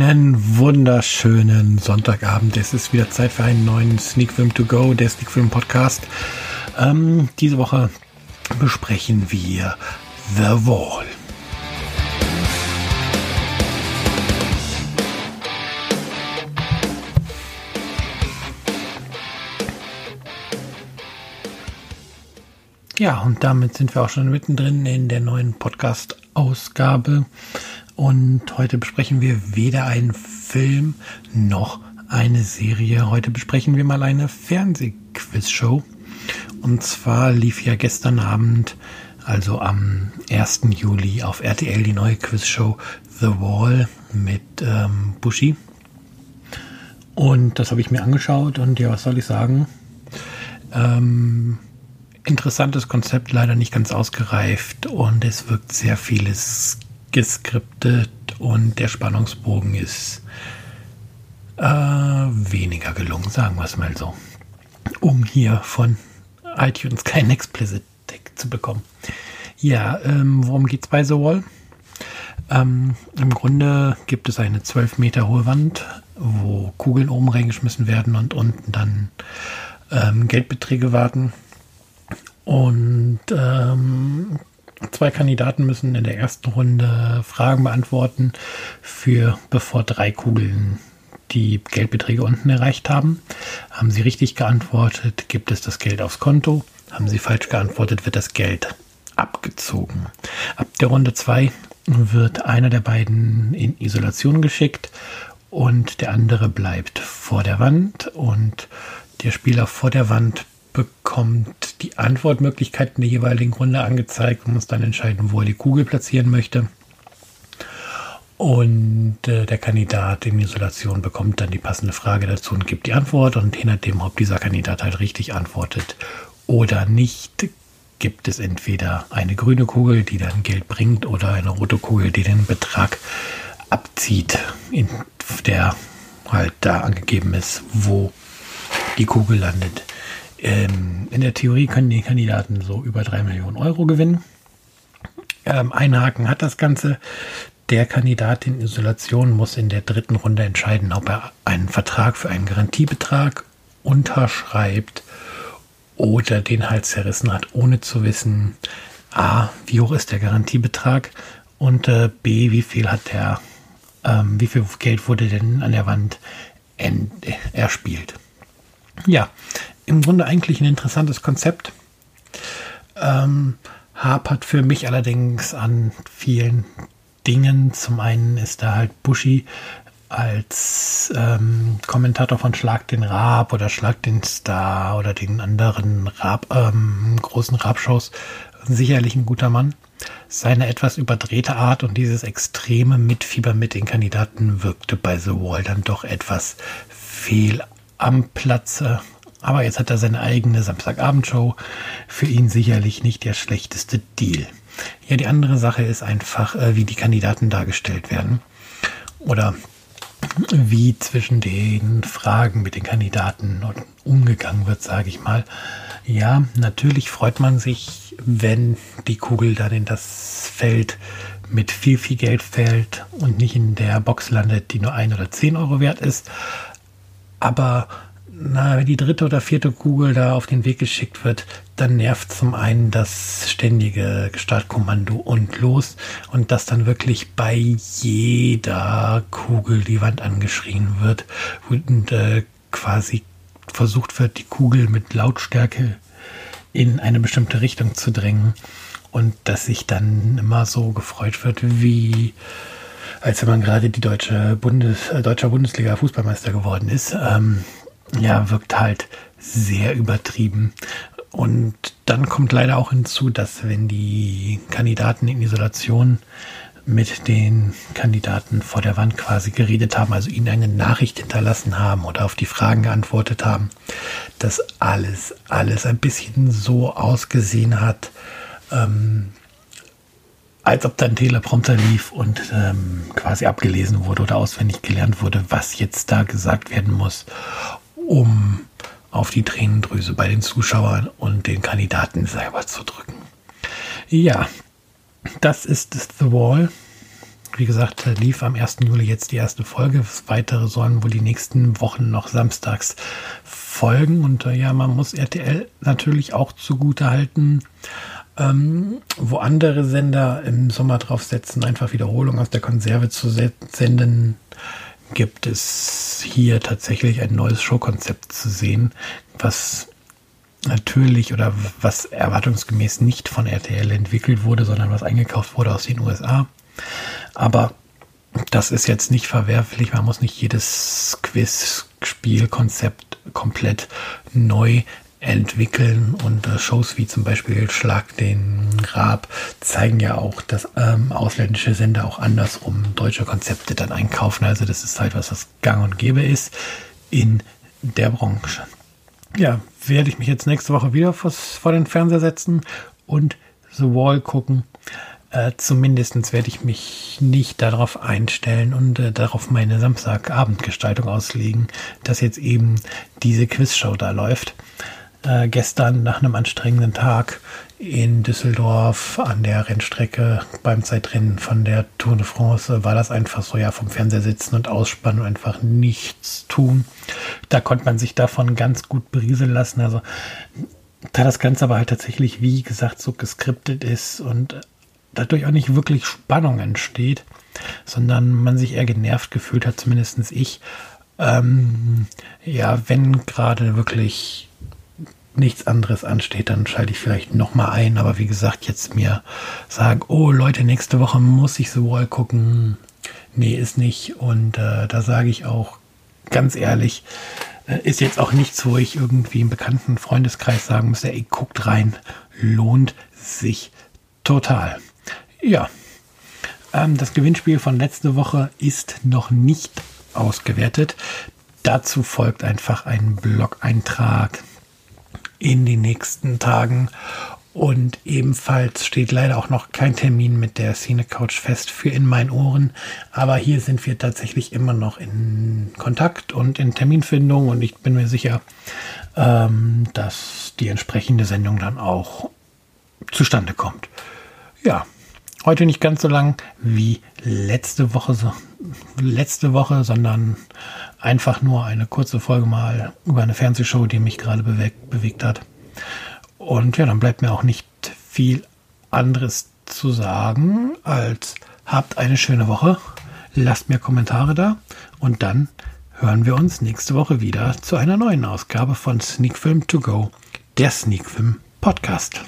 Einen wunderschönen Sonntagabend. Es ist wieder Zeit für einen neuen Sneak Film to Go, der Sneak Film Podcast. Ähm, diese Woche besprechen wir The Wall. Ja, und damit sind wir auch schon mittendrin in der neuen Podcast-Ausgabe. Und heute besprechen wir weder einen Film noch eine Serie. Heute besprechen wir mal eine Fernsehquiz-Show. Und zwar lief ja gestern Abend, also am 1. Juli, auf RTL die neue Quizshow The Wall mit ähm, Bushi. Und das habe ich mir angeschaut und ja, was soll ich sagen? Ähm, interessantes Konzept, leider nicht ganz ausgereift und es wirkt sehr vieles geskriptet und der Spannungsbogen ist äh, weniger gelungen, sagen wir es mal so. Um hier von iTunes kein Explicit Tag zu bekommen. Ja, ähm, worum es bei The Wall? Ähm, Im Grunde gibt es eine 12 Meter hohe Wand, wo Kugeln oben reingeschmissen werden und unten dann ähm, Geldbeträge warten. Und ähm, Zwei Kandidaten müssen in der ersten Runde Fragen beantworten, für bevor drei Kugeln die Geldbeträge unten erreicht haben. Haben sie richtig geantwortet, gibt es das Geld aufs Konto. Haben sie falsch geantwortet, wird das Geld abgezogen. Ab der Runde 2 wird einer der beiden in Isolation geschickt und der andere bleibt vor der Wand und der Spieler vor der Wand bekommt die Antwortmöglichkeiten der jeweiligen Runde angezeigt und muss dann entscheiden, wo er die Kugel platzieren möchte. Und äh, der Kandidat in Isolation bekommt dann die passende Frage dazu und gibt die Antwort. Und je nachdem, ob dieser Kandidat halt richtig antwortet oder nicht, gibt es entweder eine grüne Kugel, die dann Geld bringt, oder eine rote Kugel, die den Betrag abzieht, in der halt da angegeben ist, wo die Kugel landet. Ähm, in der Theorie können die Kandidaten so über drei Millionen Euro gewinnen. Ähm, ein Haken hat das Ganze. Der Kandidat in Isolation muss in der dritten Runde entscheiden, ob er einen Vertrag für einen Garantiebetrag unterschreibt oder den Hals zerrissen hat, ohne zu wissen, a, wie hoch ist der Garantiebetrag und äh, b, wie viel hat der, ähm, wie viel Geld wurde denn an der Wand erspielt. Ja, im Grunde eigentlich ein interessantes Konzept. Ähm, hapert für mich allerdings an vielen Dingen. Zum einen ist da halt Bushi als ähm, Kommentator von Schlag den Rab oder Schlag den Star oder den anderen Rab, ähm, großen Rab-Shows sicherlich ein guter Mann. Seine etwas überdrehte Art und dieses extreme Mitfieber mit den Kandidaten wirkte bei The Wall dann doch etwas fehl am Platze. Aber jetzt hat er seine eigene Samstagabendshow. Für ihn sicherlich nicht der schlechteste Deal. Ja, die andere Sache ist einfach, äh, wie die Kandidaten dargestellt werden. Oder wie zwischen den Fragen mit den Kandidaten umgegangen wird, sage ich mal. Ja, natürlich freut man sich, wenn die Kugel dann in das Feld mit viel, viel Geld fällt und nicht in der Box landet, die nur ein oder zehn Euro wert ist. Aber na, wenn die dritte oder vierte Kugel da auf den Weg geschickt wird, dann nervt zum einen das ständige Startkommando und los und dass dann wirklich bei jeder Kugel die Wand angeschrien wird und äh, quasi versucht wird, die Kugel mit Lautstärke in eine bestimmte Richtung zu drängen und dass sich dann immer so gefreut wird, wie als wenn man gerade die deutsche Bundes, äh, deutscher Bundesliga Fußballmeister geworden ist. Ähm, ja, wirkt halt sehr übertrieben. Und dann kommt leider auch hinzu, dass wenn die Kandidaten in Isolation mit den Kandidaten vor der Wand quasi geredet haben, also ihnen eine Nachricht hinterlassen haben oder auf die Fragen geantwortet haben, dass alles, alles ein bisschen so ausgesehen hat, ähm, als ob dann Teleprompter lief und ähm, quasi abgelesen wurde oder auswendig gelernt wurde, was jetzt da gesagt werden muss um auf die Tränendrüse bei den Zuschauern und den Kandidaten selber zu drücken. Ja, das ist The Wall. Wie gesagt, lief am 1. Juli jetzt die erste Folge. Weitere sollen wohl die nächsten Wochen noch samstags folgen. Und äh, ja, man muss RTL natürlich auch zugute halten, ähm, wo andere Sender im Sommer draufsetzen, einfach Wiederholung aus der Konserve zu senden, gibt es hier tatsächlich ein neues Showkonzept zu sehen, was natürlich oder was erwartungsgemäß nicht von RTL entwickelt wurde, sondern was eingekauft wurde aus den USA. Aber das ist jetzt nicht verwerflich. Man muss nicht jedes Quiz-Spielkonzept komplett neu entwickeln und äh, Shows wie zum Beispiel Schlag den Rab zeigen ja auch, dass ähm, ausländische Sender auch andersrum deutsche Konzepte dann einkaufen. Also das ist halt was, was gang und gäbe ist in der Branche. Ja, werde ich mich jetzt nächste Woche wieder vor den Fernseher setzen und The Wall gucken. Äh, Zumindest werde ich mich nicht darauf einstellen und äh, darauf meine Samstagabendgestaltung auslegen, dass jetzt eben diese Quizshow da läuft. Äh, gestern nach einem anstrengenden Tag in Düsseldorf an der Rennstrecke beim Zeitrennen von der Tour de France war das einfach so, ja, vom Fernseher sitzen und ausspannen und einfach nichts tun. Da konnte man sich davon ganz gut berieseln lassen. Also, da das Ganze aber halt tatsächlich, wie gesagt, so geskriptet ist und dadurch auch nicht wirklich Spannung entsteht, sondern man sich eher genervt gefühlt hat, zumindest ich. Ähm, ja, wenn gerade wirklich nichts anderes ansteht, dann schalte ich vielleicht nochmal ein. Aber wie gesagt, jetzt mir sagen, oh Leute, nächste Woche muss ich The Wall gucken. Nee, ist nicht. Und äh, da sage ich auch ganz ehrlich, äh, ist jetzt auch nichts, wo ich irgendwie im bekannten Freundeskreis sagen muss, ey, guckt rein, lohnt sich total. Ja, ähm, das Gewinnspiel von letzte Woche ist noch nicht ausgewertet. Dazu folgt einfach ein Blog-Eintrag in den nächsten Tagen. Und ebenfalls steht leider auch noch kein Termin mit der Cine Couch fest für in meinen Ohren. Aber hier sind wir tatsächlich immer noch in Kontakt und in Terminfindung. Und ich bin mir sicher, ähm, dass die entsprechende Sendung dann auch zustande kommt. Ja, heute nicht ganz so lang wie letzte Woche, letzte Woche, sondern einfach nur eine kurze Folge mal über eine Fernsehshow, die mich gerade bewegt, bewegt hat. Und ja, dann bleibt mir auch nicht viel anderes zu sagen, als habt eine schöne Woche, lasst mir Kommentare da und dann hören wir uns nächste Woche wieder zu einer neuen Ausgabe von Sneak Film To Go, der Sneak Film Podcast.